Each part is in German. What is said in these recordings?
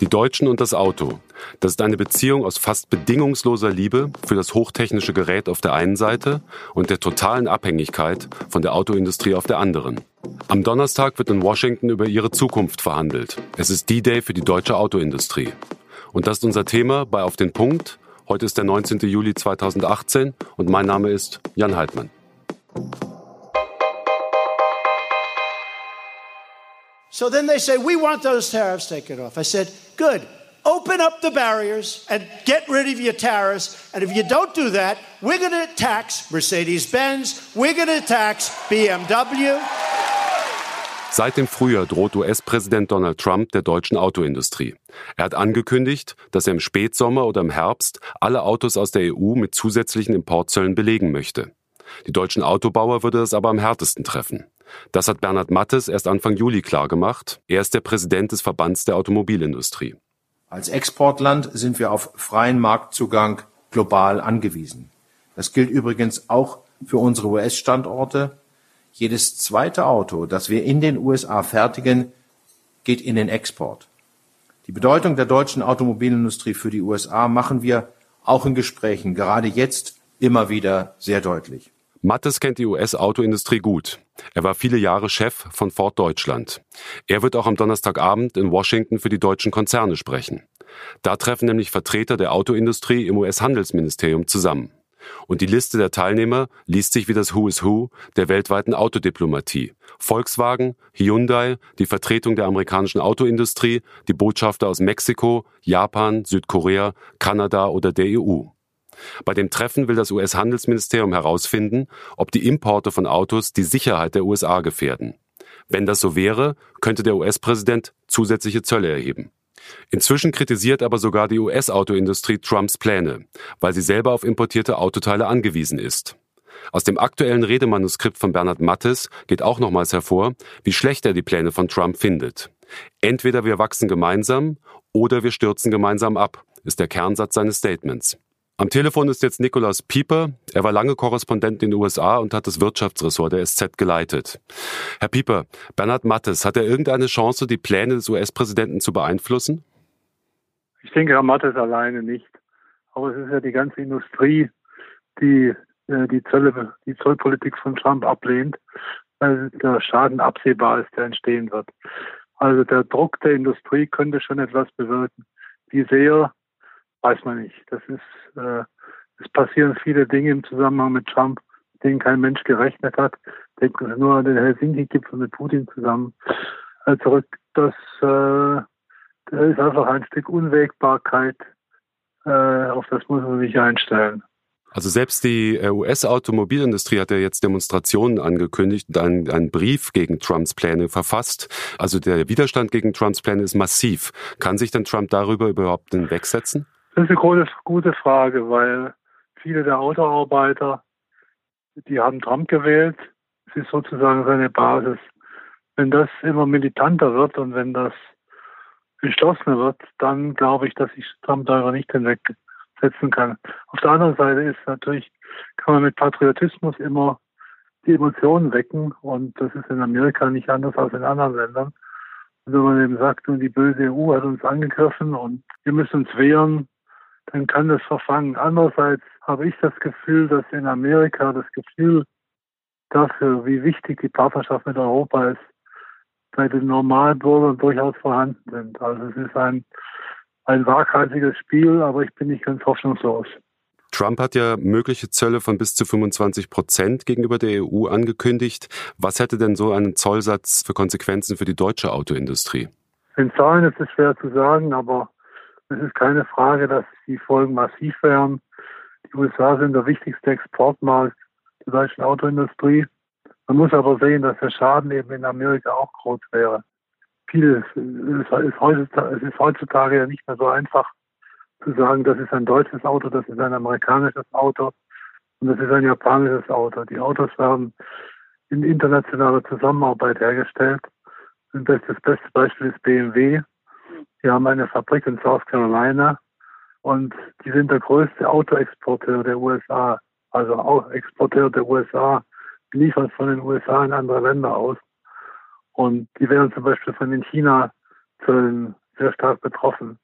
Die Deutschen und das Auto. Das ist eine Beziehung aus fast bedingungsloser Liebe für das hochtechnische Gerät auf der einen Seite und der totalen Abhängigkeit von der Autoindustrie auf der anderen. Am Donnerstag wird in Washington über ihre Zukunft verhandelt. Es ist D-Day für die deutsche Autoindustrie. Und das ist unser Thema bei Auf den Punkt. Heute ist der 19. Juli 2018 und mein Name ist Jan Heidmann. So then they say, we want those tariffs taken off. I said, good. Open up the barriers and get rid of your tariffs. And if you don't do that, we're going to tax Mercedes Benz, we're going to tax BMW. Seit dem Frühjahr droht US-Präsident Donald Trump der deutschen Autoindustrie. Er hat angekündigt, dass er im Spätsommer oder im Herbst alle Autos aus der EU mit zusätzlichen Importzöllen belegen möchte. Die deutschen Autobauer würde das aber am härtesten treffen. Das hat Bernhard Mattes erst Anfang Juli klargemacht. Er ist der Präsident des Verbands der Automobilindustrie. Als Exportland sind wir auf freien Marktzugang global angewiesen. Das gilt übrigens auch für unsere US-Standorte. Jedes zweite Auto, das wir in den USA fertigen, geht in den Export. Die Bedeutung der deutschen Automobilindustrie für die USA machen wir auch in Gesprächen gerade jetzt immer wieder sehr deutlich. Mattes kennt die US-Autoindustrie gut. Er war viele Jahre Chef von Ford Deutschland. Er wird auch am Donnerstagabend in Washington für die deutschen Konzerne sprechen. Da treffen nämlich Vertreter der Autoindustrie im US-Handelsministerium zusammen. Und die Liste der Teilnehmer liest sich wie das Who is Who der weltweiten Autodiplomatie. Volkswagen, Hyundai, die Vertretung der amerikanischen Autoindustrie, die Botschafter aus Mexiko, Japan, Südkorea, Kanada oder der EU. Bei dem Treffen will das US-Handelsministerium herausfinden, ob die Importe von Autos die Sicherheit der USA gefährden. Wenn das so wäre, könnte der US-Präsident zusätzliche Zölle erheben. Inzwischen kritisiert aber sogar die US-Autoindustrie Trumps Pläne, weil sie selber auf importierte Autoteile angewiesen ist. Aus dem aktuellen Redemanuskript von Bernhard Mattes geht auch nochmals hervor, wie schlecht er die Pläne von Trump findet. Entweder wir wachsen gemeinsam oder wir stürzen gemeinsam ab, ist der Kernsatz seines Statements. Am Telefon ist jetzt Nikolaus Pieper. Er war lange Korrespondent in den USA und hat das Wirtschaftsressort der SZ geleitet. Herr Pieper, Bernhard Mattes, hat er irgendeine Chance, die Pläne des US-Präsidenten zu beeinflussen? Ich denke, Herr Mattes alleine nicht. Aber es ist ja die ganze Industrie, die äh, die, Zölle, die Zollpolitik von Trump ablehnt, weil der Schaden absehbar ist, der entstehen wird. Also der Druck der Industrie könnte schon etwas bewirken. Wie sehr weiß man nicht. Das ist, äh, es passieren viele Dinge im Zusammenhang mit Trump, denen kein Mensch gerechnet hat. Denken Sie nur an den Helsinki-Gipfel mit Putin zusammen äh, zurück. Das, äh, das ist einfach ein Stück Unwägbarkeit, äh, auf das muss man sich einstellen. Also selbst die äh, US-Automobilindustrie hat ja jetzt Demonstrationen angekündigt und einen, einen, Brief gegen Trumps Pläne verfasst. Also der Widerstand gegen Trumps Pläne ist massiv. Kann sich denn Trump darüber überhaupt hinwegsetzen? Das ist eine gute, gute Frage, weil viele der Autoarbeiter, die haben Trump gewählt. Es ist sozusagen seine Basis. Wenn das immer militanter wird und wenn das entschlossener wird, dann glaube ich, dass sich Trump darüber nicht hinwegsetzen kann. Auf der anderen Seite ist natürlich, kann man mit Patriotismus immer die Emotionen wecken und das ist in Amerika nicht anders als in anderen Ländern. Und wenn man eben sagt, und die böse EU hat uns angegriffen und wir müssen uns wehren, dann kann das verfangen. Andererseits habe ich das Gefühl, dass in Amerika das Gefühl dafür, wie wichtig die Partnerschaft mit Europa ist, bei den Normalbürgern durchaus vorhanden sind. Also es ist ein, ein waghalsiges Spiel, aber ich bin nicht ganz hoffnungslos. Trump hat ja mögliche Zölle von bis zu 25 Prozent gegenüber der EU angekündigt. Was hätte denn so ein Zollsatz für Konsequenzen für die deutsche Autoindustrie? In Zahlen ist es schwer zu sagen, aber es ist keine Frage, dass die Folgen massiv wären. Die USA sind der wichtigste Exportmarkt der deutschen Autoindustrie. Man muss aber sehen, dass der Schaden eben in Amerika auch groß wäre. Vieles ist, heutzutage, es ist heutzutage ja nicht mehr so einfach zu sagen, das ist ein deutsches Auto, das ist ein amerikanisches Auto und das ist ein japanisches Auto. Die Autos werden in internationaler Zusammenarbeit hergestellt. Das beste Beispiel ist BMW. Die haben eine Fabrik in South Carolina und die sind der größte Autoexporteur der USA, also auch Exporteur der USA, liefern von den USA in andere Länder aus. Und die werden zum Beispiel von den China-Zöllen sehr stark betroffen.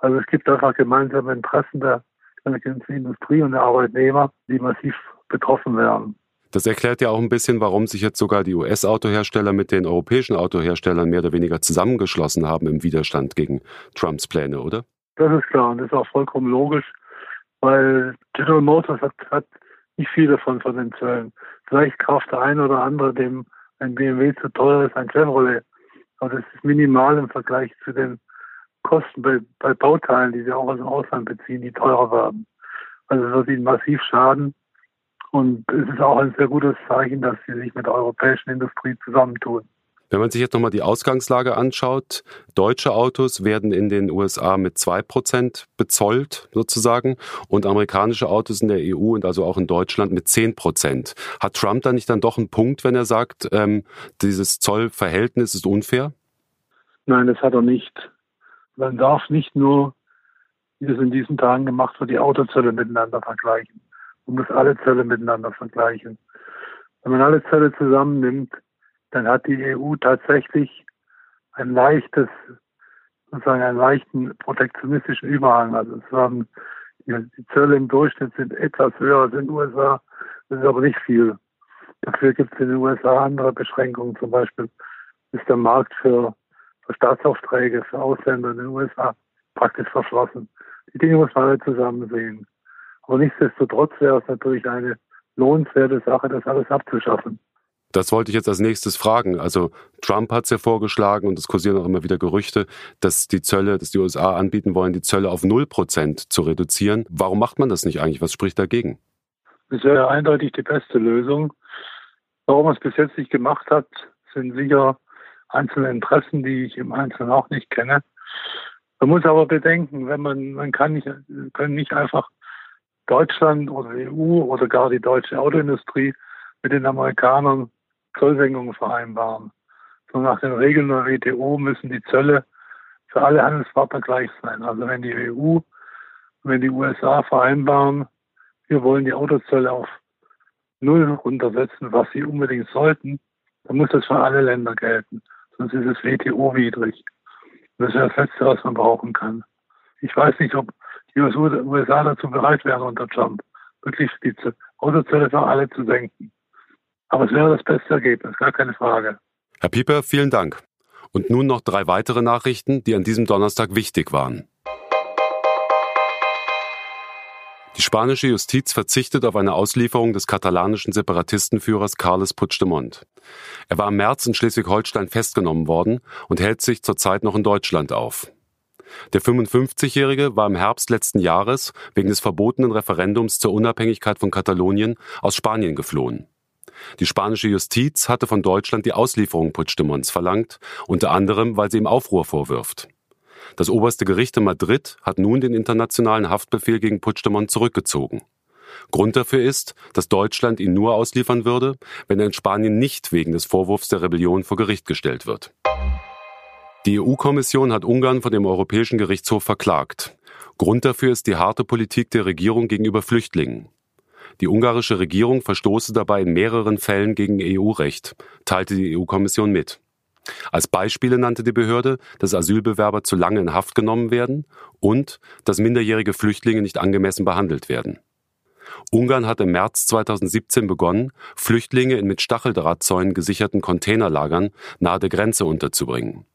Also es gibt einfach gemeinsame Interessen der ganzen Industrie und der Arbeitnehmer, die massiv betroffen werden. Das erklärt ja auch ein bisschen, warum sich jetzt sogar die US-Autohersteller mit den europäischen Autoherstellern mehr oder weniger zusammengeschlossen haben im Widerstand gegen Trumps Pläne, oder? Das ist klar und das ist auch vollkommen logisch, weil General Motors hat, hat nicht viele von, von den Zöllen. Vielleicht kauft der eine oder andere, dem ein BMW zu teuer ist, ein Chevrolet. Aber das ist minimal im Vergleich zu den Kosten bei, bei Bauteilen, die sie auch aus dem Ausland beziehen, die teurer werden. Also es wird ihnen massiv schaden. Und es ist auch ein sehr gutes Zeichen, dass sie sich mit der europäischen Industrie zusammentun. Wenn man sich jetzt nochmal die Ausgangslage anschaut, deutsche Autos werden in den USA mit zwei Prozent bezollt sozusagen und amerikanische Autos in der EU und also auch in Deutschland mit zehn Prozent. Hat Trump da nicht dann doch einen Punkt, wenn er sagt, ähm, dieses Zollverhältnis ist unfair? Nein, das hat er nicht. Man darf nicht nur, wie es in diesen Tagen gemacht wird, die Autozölle miteinander vergleichen. Man muss alle Zölle miteinander vergleichen. Wenn man alle Zölle zusammennimmt, dann hat die EU tatsächlich ein leichtes, sozusagen einen leichten protektionistischen Überhang. Also es werden die Zölle im Durchschnitt sind etwas höher als in den USA, das ist aber nicht viel. Dafür gibt es in den USA andere Beschränkungen. Zum Beispiel ist der Markt für, für Staatsaufträge für Ausländer in den USA praktisch verschlossen. Die Dinge muss man alle zusammen sehen. Aber nichtsdestotrotz wäre es natürlich eine lohnenswerte Sache, das alles abzuschaffen. Das wollte ich jetzt als nächstes fragen. Also Trump hat es ja vorgeschlagen und es kursieren auch immer wieder Gerüchte, dass die Zölle, dass die USA anbieten wollen, die Zölle auf 0% zu reduzieren. Warum macht man das nicht eigentlich? Was spricht dagegen? Das wäre eindeutig die beste Lösung. Warum man es bis jetzt nicht gemacht hat, sind sicher einzelne Interessen, die ich im Einzelnen auch nicht kenne. Man muss aber bedenken, wenn man, man kann nicht, können nicht einfach Deutschland oder die EU oder gar die deutsche Autoindustrie mit den Amerikanern Zollsenkungen vereinbaren. So nach den Regeln der WTO müssen die Zölle für alle Handelspartner gleich sein. Also wenn die EU, wenn die USA vereinbaren, wir wollen die Autozölle auf Null runtersetzen, was sie unbedingt sollten, dann muss das für alle Länder gelten. Sonst ist es WTO-widrig. Das ist das Letzte, was man brauchen kann. Ich weiß nicht, ob die USA dazu bereit wären unter Trump, wirklich die Autozölle für alle zu senken. Aber es wäre das beste Ergebnis, gar keine Frage. Herr Pieper, vielen Dank. Und nun noch drei weitere Nachrichten, die an diesem Donnerstag wichtig waren. Die spanische Justiz verzichtet auf eine Auslieferung des katalanischen Separatistenführers Carles Puigdemont. Er war im März in Schleswig-Holstein festgenommen worden und hält sich zurzeit noch in Deutschland auf. Der 55-Jährige war im Herbst letzten Jahres wegen des verbotenen Referendums zur Unabhängigkeit von Katalonien aus Spanien geflohen. Die spanische Justiz hatte von Deutschland die Auslieferung Puigdemonts verlangt, unter anderem, weil sie ihm Aufruhr vorwirft. Das oberste Gericht in Madrid hat nun den internationalen Haftbefehl gegen Puigdemont zurückgezogen. Grund dafür ist, dass Deutschland ihn nur ausliefern würde, wenn er in Spanien nicht wegen des Vorwurfs der Rebellion vor Gericht gestellt wird. Die EU-Kommission hat Ungarn vor dem Europäischen Gerichtshof verklagt. Grund dafür ist die harte Politik der Regierung gegenüber Flüchtlingen. Die ungarische Regierung verstoße dabei in mehreren Fällen gegen EU-Recht, teilte die EU-Kommission mit. Als Beispiele nannte die Behörde, dass Asylbewerber zu lange in Haft genommen werden und dass minderjährige Flüchtlinge nicht angemessen behandelt werden. Ungarn hat im März 2017 begonnen, Flüchtlinge in mit Stacheldrahtzäunen gesicherten Containerlagern nahe der Grenze unterzubringen.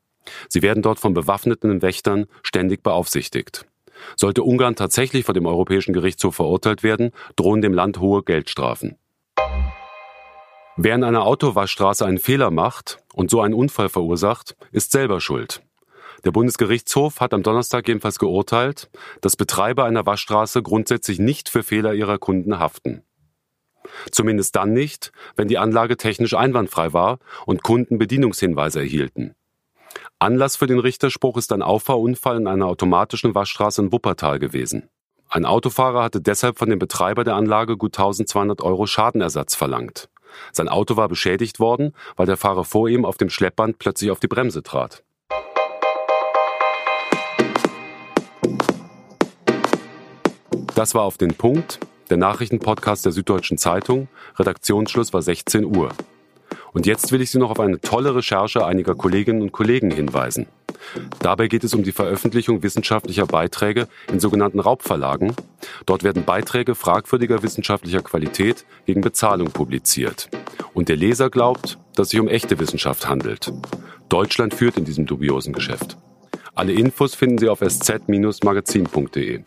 Sie werden dort von bewaffneten Wächtern ständig beaufsichtigt. Sollte Ungarn tatsächlich vor dem Europäischen Gerichtshof verurteilt werden, drohen dem Land hohe Geldstrafen. Wer in einer Autowaschstraße einen Fehler macht und so einen Unfall verursacht, ist selber schuld. Der Bundesgerichtshof hat am Donnerstag jedenfalls geurteilt, dass Betreiber einer Waschstraße grundsätzlich nicht für Fehler ihrer Kunden haften. Zumindest dann nicht, wenn die Anlage technisch einwandfrei war und Kunden Bedienungshinweise erhielten. Anlass für den Richterspruch ist ein Auffahrunfall in einer automatischen Waschstraße in Wuppertal gewesen. Ein Autofahrer hatte deshalb von dem Betreiber der Anlage gut 1200 Euro Schadenersatz verlangt. Sein Auto war beschädigt worden, weil der Fahrer vor ihm auf dem Schleppband plötzlich auf die Bremse trat. Das war auf den Punkt, der Nachrichtenpodcast der Süddeutschen Zeitung. Redaktionsschluss war 16 Uhr. Und jetzt will ich Sie noch auf eine tolle Recherche einiger Kolleginnen und Kollegen hinweisen. Dabei geht es um die Veröffentlichung wissenschaftlicher Beiträge in sogenannten Raubverlagen. Dort werden Beiträge fragwürdiger wissenschaftlicher Qualität gegen Bezahlung publiziert. Und der Leser glaubt, dass es sich um echte Wissenschaft handelt. Deutschland führt in diesem dubiosen Geschäft. Alle Infos finden Sie auf sz-magazin.de.